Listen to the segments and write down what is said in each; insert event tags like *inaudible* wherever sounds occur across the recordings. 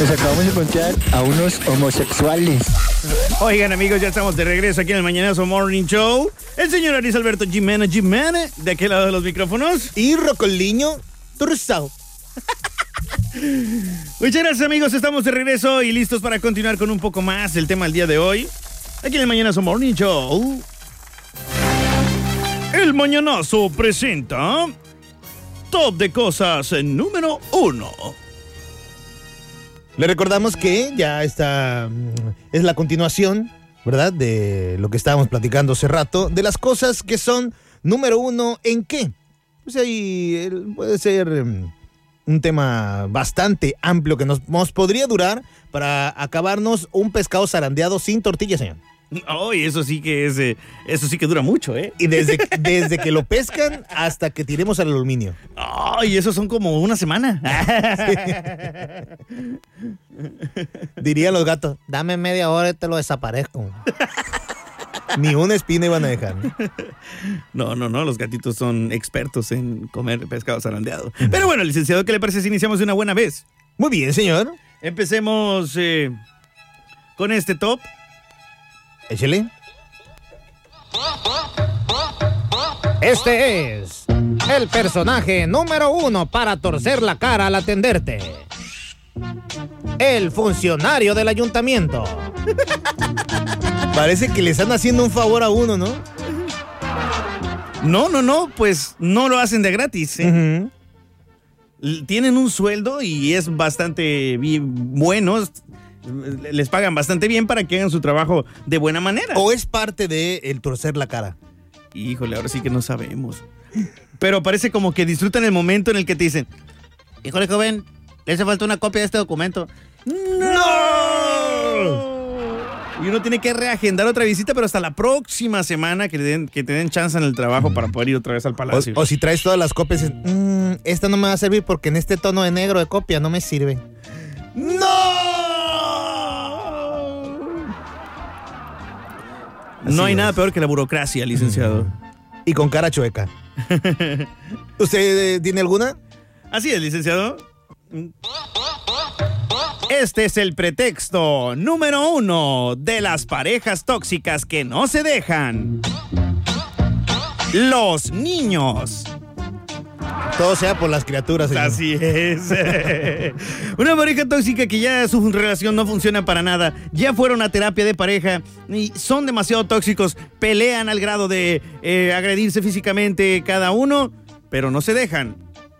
Nos acabamos de encontrar a unos homosexuales. Oigan, amigos, ya estamos de regreso aquí en el Mañanazo Morning Show. El señor Aris Alberto Jiménez Jiménez, de aquel lado de los micrófonos. Y Rocoliño Turzao. Muchas gracias, amigos. Estamos de regreso y listos para continuar con un poco más el tema del día de hoy. Aquí en el Mañanazo Morning Show. El Mañanazo presenta Top de Cosas número uno. Le recordamos que ya está, mm, es la continuación, ¿verdad? De lo que estábamos platicando hace rato, de las cosas que son número uno en qué. Pues ahí puede ser mm, un tema bastante amplio que nos, nos podría durar para acabarnos un pescado zarandeado sin tortilla, señor. *laughs* Ay, eso sí que es, eh, eso sí que dura mucho, ¿eh? Y desde, *laughs* desde que lo pescan hasta que tiremos al aluminio. Ay, eso son como una semana. *laughs* Dirían los gatos, dame media hora y te lo desaparezco. Ni una espina iban a dejar. ¿no? No, no, no, los gatitos son expertos en comer pescado zarandeado. Pero bueno, licenciado, ¿qué le parece si iniciamos de una buena vez? Muy bien, señor. Empecemos eh, con este top. Échale. Este es el personaje número uno para torcer la cara al atenderte. El funcionario del ayuntamiento. Parece que le están haciendo un favor a uno, ¿no? No, no, no, pues no lo hacen de gratis. ¿eh? Tienen un sueldo y es bastante bien, bueno. Es- Les pagan bastante bien para que hagan su trabajo de buena manera. ¿O es parte de el torcer la cara? Híjole, ahora sí que no sabemos. Pero parece como que disfrutan el momento en el que te dicen, híjole, joven, le hace falta una copia de este documento. ¡No! Y uno tiene que reagendar otra visita, pero hasta la próxima semana que, den, que te den chance en el trabajo para poder ir otra vez al palacio. o si traes todas las copias, dices, "Mm, esta no me va a servir porque en este tono de negro de copia no me sirve. no hay Así nada peor que la burocracia, licenciado. Y con cara chueca. *laughs* ¿Usted eh, tiene alguna? Así es, licenciado. Este es el pretexto número uno de las parejas tóxicas que no se dejan. Los niños. Todo sea por las criaturas, señor. Así es. *laughs* Una pareja tóxica que ya su relación no funciona para nada. Ya fueron a terapia de pareja y son demasiado tóxicos. Pelean al grado de eh, agredirse físicamente cada uno, pero no se dejan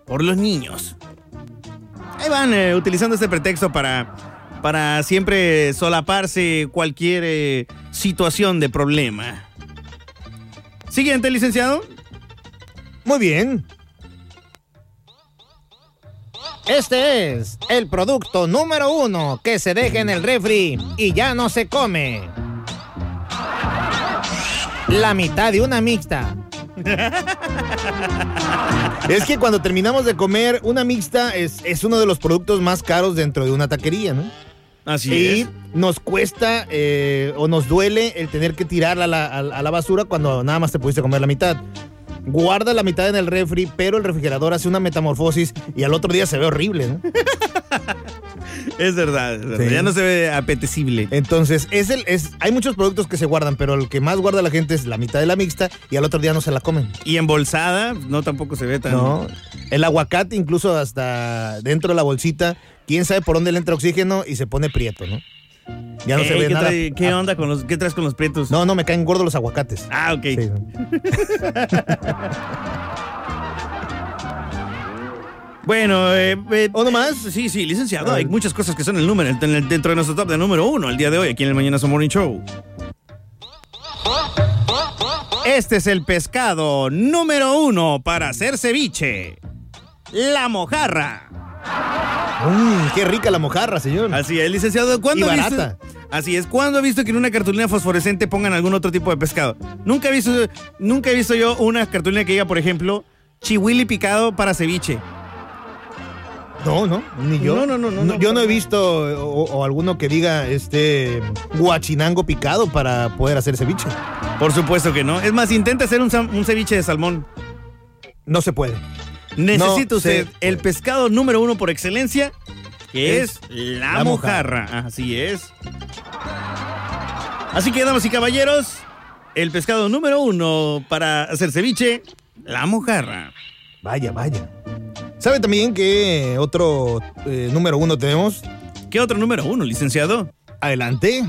por los niños. Ahí van eh, utilizando este pretexto para, para siempre solaparse cualquier eh, situación de problema. Siguiente, licenciado. Muy bien. Este es el producto número uno que se deja en el refri y ya no se come. La mitad de una mixta. *laughs* Es que cuando terminamos de comer, una mixta es, es uno de los productos más caros dentro de una taquería, ¿no? Así y es. nos cuesta eh, o nos duele el tener que tirarla a la, a- a la basura cuando nada más te pudiste comer la mitad. Guarda la mitad en el refri, pero el refrigerador hace una metamorfosis y al otro día se ve horrible, ¿no? *laughs* Es verdad, es verdad. Sí. ya no se ve apetecible. Entonces, es el, es, hay muchos productos que se guardan, pero el que más guarda la gente es la mitad de la mixta y al otro día no se la comen. Y embolsada, no tampoco se ve tan. No. El aguacate, incluso hasta dentro de la bolsita, quién sabe por dónde le entra oxígeno y se pone prieto, ¿no? Ya no se ve ¿qué, nada. trae- ¿Qué Ah, onda con los, qué traes con los prietos? No, no, me caen gordos los aguacates. Ah, ok. Sí, ¿no? *laughs* Bueno, eh, eh, ¿Uno más? Sí, sí, licenciado. A Hay muchas cosas que son el número el- dentro de nuestro top de número uno el día de hoy, aquí en el Mañana Morning Show. Este es el pescado número uno para hacer ceviche. La mojarra. Mm, qué rica la mojarra, señor. Así es, licenciado. ¿Cuándo Y ha visto- barata. Así es. ¿Cuándo ha visto que en una cartulina fosforescente pongan algún otro tipo de pescado? Nunca he visto, nunca he visto yo una cartulina que diga, por ejemplo, chihuili picado para ceviche. No, no, ni yo. No, no, no, no, no, yo no he visto o, o alguno que diga este guachinango picado para poder hacer ceviche. Por supuesto que no. Es más, intenta hacer un ceviche de salmón. No se puede. Necesita No usted el pescado número uno por excelencia, que Es es, la, la mojarra. Así es. Así que, damas y caballeros, el pescado número uno para hacer ceviche, la mojarra. Vaya, vaya. ¿Sabe también que otro eh, número uno tenemos? ¿Qué otro número uno, licenciado? Adelante.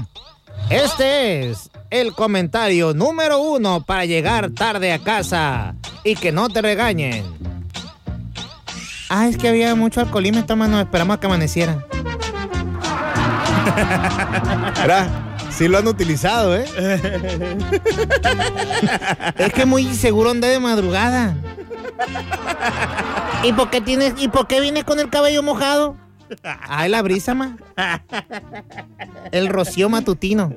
Este es el comentario número uno para llegar tarde a casa y que no te regañen. Ah, es que había mucho alcoholímetro, mano. Esperamos a que amaneciera. Verá, sí lo han utilizado, ¿eh? *laughs* Es que muy seguro andé de madrugada. ¿Y por qué tienes, y por qué vienes con el cabello mojado? Ay, la brisa, ma. El rocío matutino.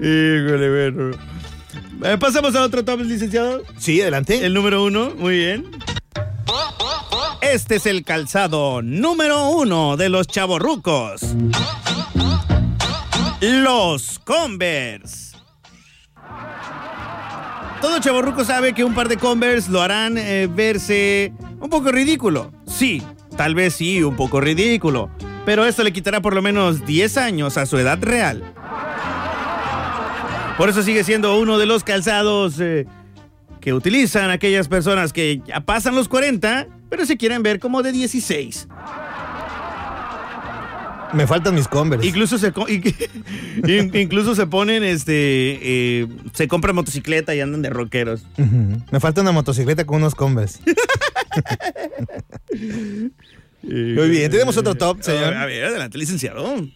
Híjole, bueno. Eh, Pasamos a otro top, licenciado. Sí, adelante. El número uno, muy bien. Este es el calzado número uno de los chavorrucos. Los Converse. Todo chavorruco sabe que un par de Converse lo harán eh, verse un poco ridículo. Sí, tal vez sí, un poco ridículo. Pero esto le quitará por lo menos 10 años a su edad real. Por eso sigue siendo uno de los calzados eh, que utilizan aquellas personas que ya pasan los 40, pero se quieren ver como de 16. Me faltan mis Converse. Incluso se, *laughs* incluso se ponen, este, eh, se compran motocicleta y andan de rockeros. Me falta una motocicleta con unos Converse. *laughs* Muy bien, tenemos otro top, señor. A ver, adelante, licenciado.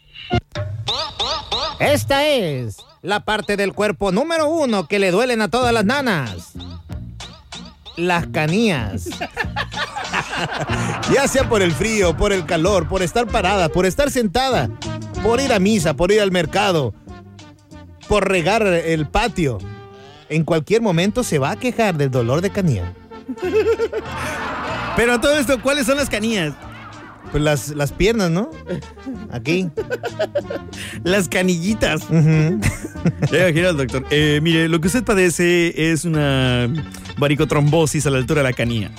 Esta es la parte del cuerpo número uno que le duelen a todas las nanas. Las canías. *laughs* Ya sea por el frío, por el calor, por estar parada, por estar sentada, por ir a misa, por ir al mercado, por regar el patio. En cualquier momento se va a quejar del dolor de canilla. Pero a todo esto, ¿cuáles son las canías? Pues las, las piernas, ¿no? Aquí. Las canillitas. Ujú. Ya imagino al doctor. Eh, mire, lo que usted padece es una varicotrombosis a la altura de la canilla.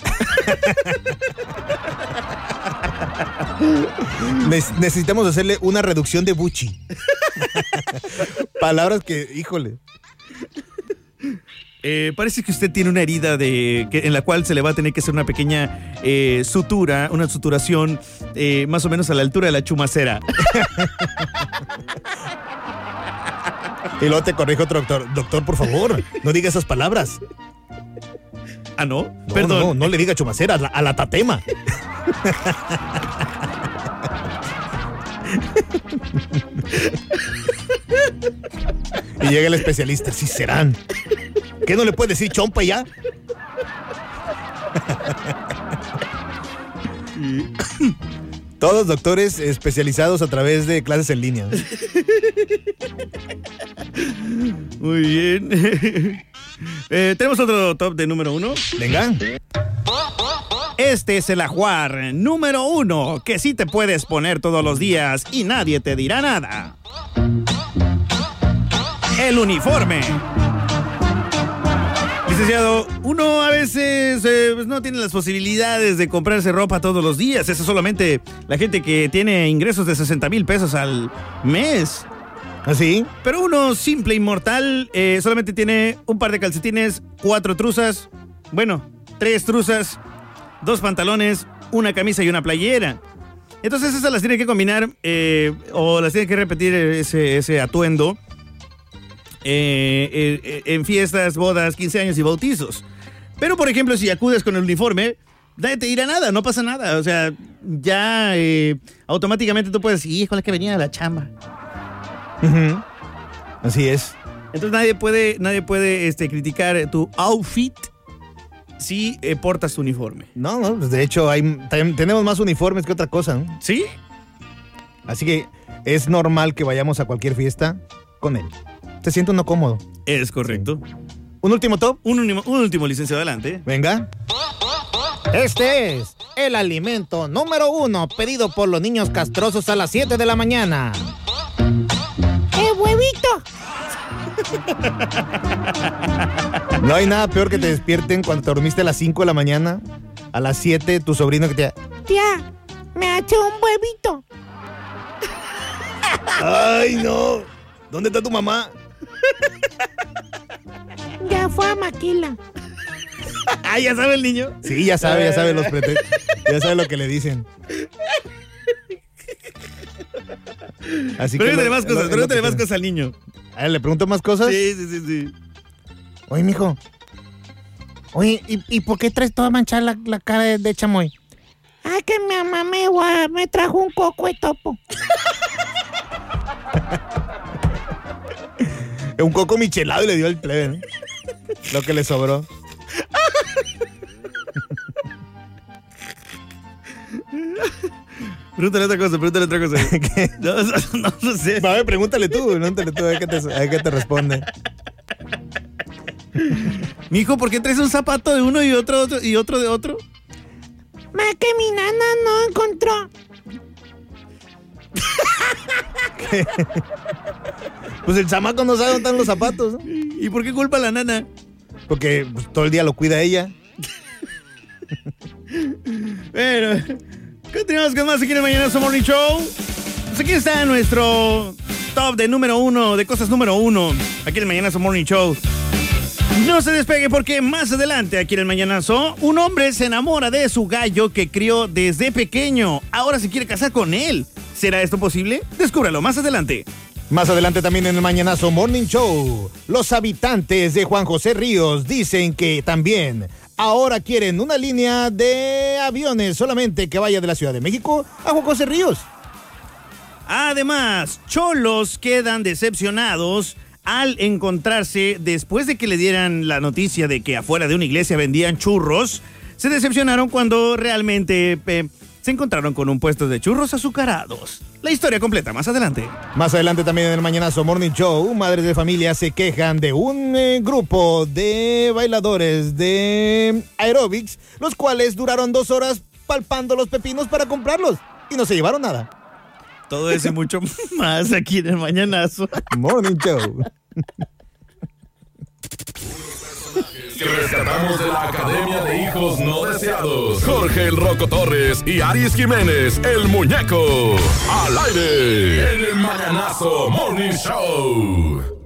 Ne- necesitamos hacerle una reducción de buchi. *laughs* Palabras que, híjole. Eh, parece que usted tiene una herida de, que- en la cual se le va a tener que hacer una pequeña eh, sutura, una suturación eh, más o menos a la altura de la chumacera. Y luego te corrige otro doctor. Doctor, por favor, no diga esas palabras. Ah, no, No, perdón. No, no, no le diga chumacera, a la, a la tatema. y llega el especialista, sí serán. ¿Qué no le puede decir chompa ya? Todos doctores especializados a través de clases en línea. Muy bien. Eh, tenemos otro top de número uno. Venga. Este es el ajuar número uno que sí te puedes poner todos los días y nadie te dirá nada. El uniforme. Licenciado, uno a veces eh, pues, no tiene las posibilidades de comprarse ropa todos los días. Eso solamente la gente que tiene ingresos de 60 mil pesos al mes. ¿Así? Pero uno simple, inmortal, eh, solamente tiene un par de calcetines, cuatro truzas, bueno, tres truzas, dos pantalones, una camisa y una playera. Entonces esas las tiene que combinar eh, o las tiene que repetir ese, ese atuendo eh, eh, en fiestas, bodas, 15 años y bautizos. Pero por ejemplo, si acudes con el uniforme, nadie te dirá nada, no pasa nada. O sea, ya eh, automáticamente tú puedes decir, híjole, que venía de la chamba. Así es. Entonces nadie puede, nadie puede este, criticar tu outfit si eh, portas tu uniforme. No, no, pues de hecho hay, tenemos más uniformes que otra cosa, ¿no? ¿Sí? Así que es normal que vayamos a cualquier fiesta con él. Se siente uno cómodo. Es correcto. Un último top. Un, último- un último licenciado adelante. Venga. Este es el alimento número uno pedido por los niños castrosos a las 7 de la mañana. ¡El huevito! No hay nada peor que te despierten cuando te dormiste a las 5 de la mañana, a las 7, tu sobrino que te... Tía, me eché un huevito. Ay, no. ¿Dónde está tu mamá? Ya fue a Maquila. Ah, ya sabe el niño. Sí, ya sabe, ya sabe los pretextos. Ya sabe lo que le dicen. Así que Pregúntale lo- más cosas, lo pregúntale más cosas al niño. A ver, ¿le pregunto más cosas? Sí, sí, sí, sí. Oye, mijo. Oye, ¿y, y por qué traes toda manchada la, la cara de, de chamoy? Ah, que mi mamá me, me trajo un coco de topo. *laughs* Un coco michelado y le dio el plebe, ¿no? Lo que le sobró. Pregúntale otra cosa, pregúntale otra cosa. *laughs* No, no, no, no sé. *laughs* A ver, pregúntale tú, pregúntale tú, a ver qué te, a ver qué te responde. Mijo, ¿por qué traes un zapato de uno y otro, otro y otro de otro? Ma, que mi nana no encontró. *laughs* Pues el chamaco no sabe dónde están los zapatos. ¿Y por qué culpa a la nana? Porque pues, todo el día lo cuida ella. *laughs* Bueno, continuamos con más aquí en el Mañanazo Morning Show. Pues aquí está nuestro top de número uno, de cosas número uno, aquí en el Mañanazo Morning Show. No se despegue porque más adelante, aquí en el Mañanazo, un hombre se enamora de su gallo que crió desde pequeño. Ahora se quiere casar con él. ¿Será esto posible? Descúbralo más adelante. Más adelante también en el Mañanazo Morning Show, los habitantes de Juan José Ríos dicen que también ahora quieren una línea de aviones solamente que vaya de la Ciudad de México a Juan José Ríos. Además, cholos quedan decepcionados al encontrarse, después de que le dieran la noticia de que afuera de una iglesia vendían churros, se decepcionaron cuando realmente eh, se encontraron con un puesto de churros azucarados. La historia completa más adelante. Más adelante también en el Mañanazo Morning Show, madres de familia se quejan de un eh, grupo de bailadores de aerobics, los cuales duraron dos horas palpando los pepinos para comprarlos y no se llevaron nada. Todo eso y mucho *laughs* más aquí en el Mañanazo. Morning Show. *laughs* rescatamos de la Academia de Hijos No Deseados. Jorge el Roco Torres y Aris Jiménez, el muñeco. Al aire. El Mañanazo Morning Show.